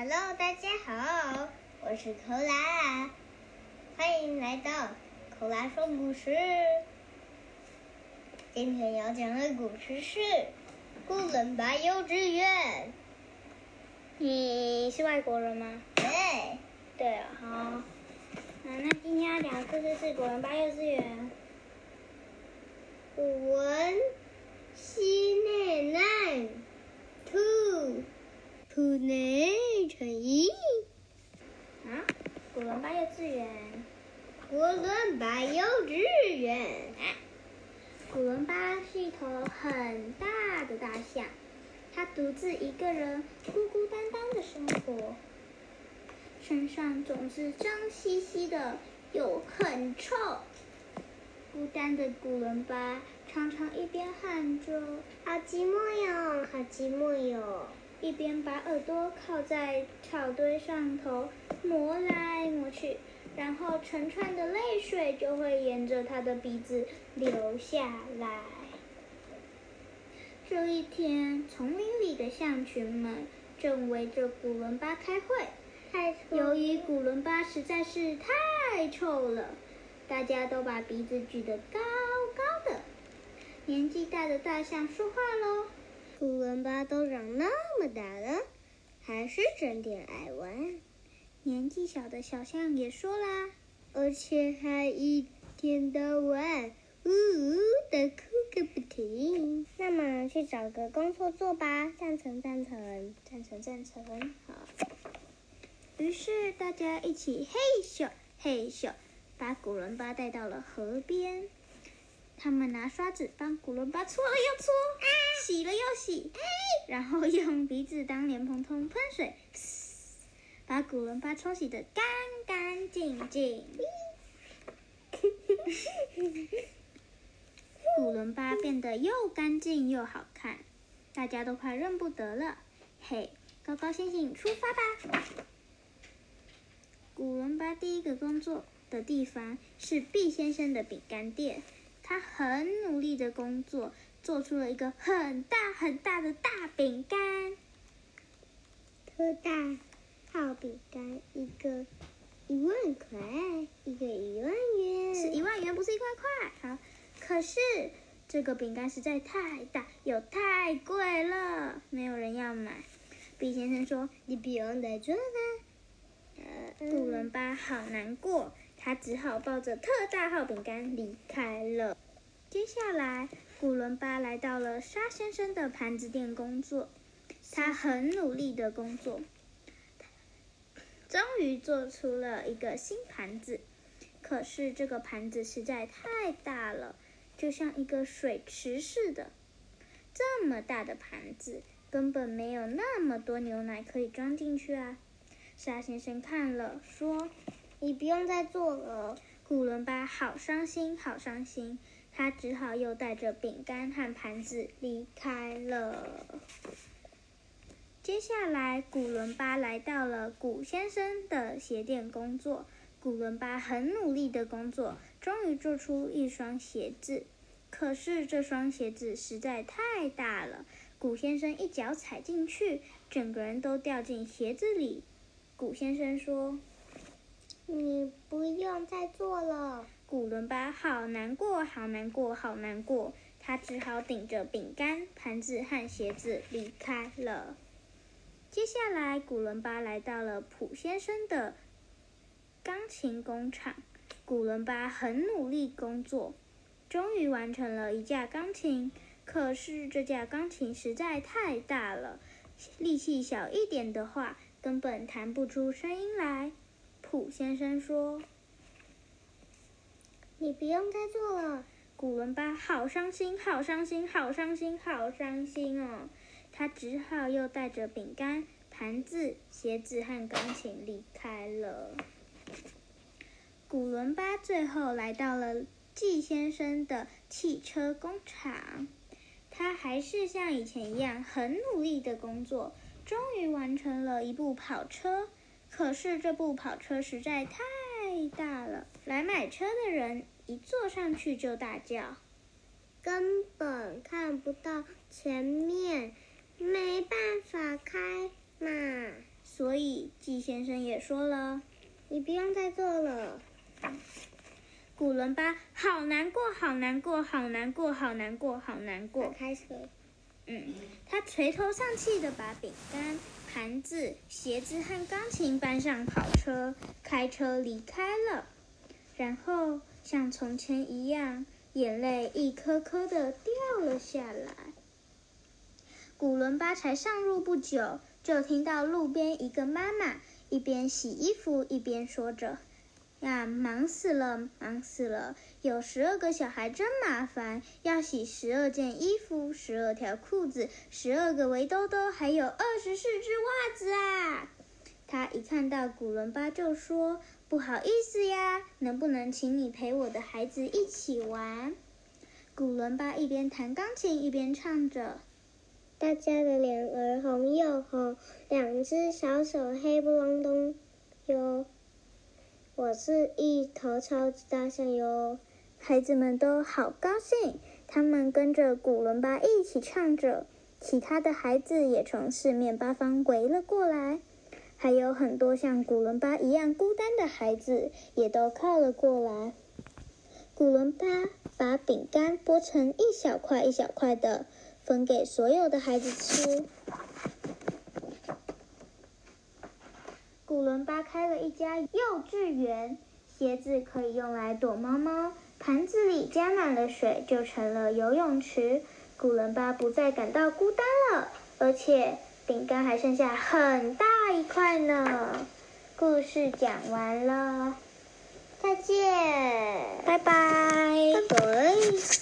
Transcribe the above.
Hello，大家好，我是寇拉，欢迎来到寇拉说故事。今天要讲的故事是《古伦巴幼稚园》。你是外国人吗？对，对啊，好。啊，那今天要讲的故事是古伦巴幼稚园。古文西内南兔兔内成一啊，古伦巴幼稚园。古伦巴幼稚园。古伦巴是一头很大的大象，它独自一个人孤孤单单的生活，身上总是脏兮兮的，又很臭。孤单的古伦巴常常一边喊着“好寂寞哟，好寂寞哟”，一边把耳朵靠在草堆上头磨来磨去，然后成串的泪水就会沿着他的鼻子流下来。这一天，丛林里的象群们正围着古伦巴开会，由于古伦巴实在是太臭了。大家都把鼻子举得高高的。年纪大的大象说话喽：“古伦巴都长那么大了，还是整天爱玩。”年纪小的小象也说啦：“而且还一天到晚呜呜的哭个不停。”那么去找个工作做吧，赞成赞成赞成赞成。好。于是大家一起嘿咻嘿咻。把古伦巴带到了河边，他们拿刷子帮古伦巴搓了又搓，洗了又洗，然后用鼻子当莲蓬头喷水，把古伦巴冲洗的干干净净。古伦巴变得又干净又好看，大家都快认不得了。嘿，高高兴兴出发吧！古伦巴第一个工作。的地方是毕先生的饼干店，他很努力的工作，做出了一个很大很大的大饼干。特大套饼干一个一万块，一个一万元，是一万元，不是一块块。好，可是这个饼干实在太大又太贵了，没有人要买。毕先生说：“你不用再做了。”杜伦巴好难过。他只好抱着特大号饼干离开了。接下来，古伦巴来到了沙先生的盘子店工作。他很努力的工作，终于做出了一个新盘子。可是这个盘子实在太大了，就像一个水池似的。这么大的盘子，根本没有那么多牛奶可以装进去啊！沙先生看了，说。你不用再做了，古伦巴好伤心，好伤心。他只好又带着饼干和盘子离开了。接下来，古伦巴来到了古先生的鞋店工作。古伦巴很努力的工作，终于做出一双鞋子。可是这双鞋子实在太大了，古先生一脚踩进去，整个人都掉进鞋子里。古先生说。你不用再做了，古伦巴好难过，好难过，好难过。他只好顶着饼干、盘子和鞋子离开了。接下来，古伦巴来到了普先生的钢琴工厂。古伦巴很努力工作，终于完成了一架钢琴。可是这架钢琴实在太大了，力气小一点的话，根本弹不出声音来。普先生说：“你不用再做了。”古伦巴好伤心，好伤心，好伤心，好伤心哦！他只好又带着饼干、盘子、鞋子和钢琴离开了。古伦巴最后来到了季先生的汽车工厂，他还是像以前一样很努力的工作，终于完成了一部跑车。可是这部跑车实在太大了，来买车的人一坐上去就大叫，根本看不到前面，没办法开嘛。所以季先生也说了：“你不用再做了。”古伦巴好难过，好难过，好难过，好难过，好难过。开车。嗯，他垂头丧气的把饼干、盘子、鞋子和钢琴搬上跑车，开车离开了。然后像从前一样，眼泪一颗颗的掉了下来。古伦巴才上路不久，就听到路边一个妈妈一边洗衣服一边说着。呀，忙死了，忙死了！有十二个小孩真麻烦，要洗十二件衣服、十二条裤子、十二个围兜兜，还有二十四只袜子啊！他一看到古伦巴就说：“不好意思呀，能不能请你陪我的孩子一起玩？”古伦巴一边弹钢琴一边唱着：“大家的脸儿红又红，两只小手黑不隆咚哟。”我是一头超级大象哟！孩子们都好高兴，他们跟着古伦巴一起唱着。其他的孩子也从四面八方围了过来，还有很多像古伦巴一样孤单的孩子也都靠了过来。古伦巴把饼干剥成一小块一小块的，分给所有的孩子吃。古伦巴开了一家幼稚园，鞋子可以用来躲猫猫，盘子里加满了水就成了游泳池。古伦巴不再感到孤单了，而且饼干还剩下很大一块呢。故事讲完了，再见，拜拜，拜拜。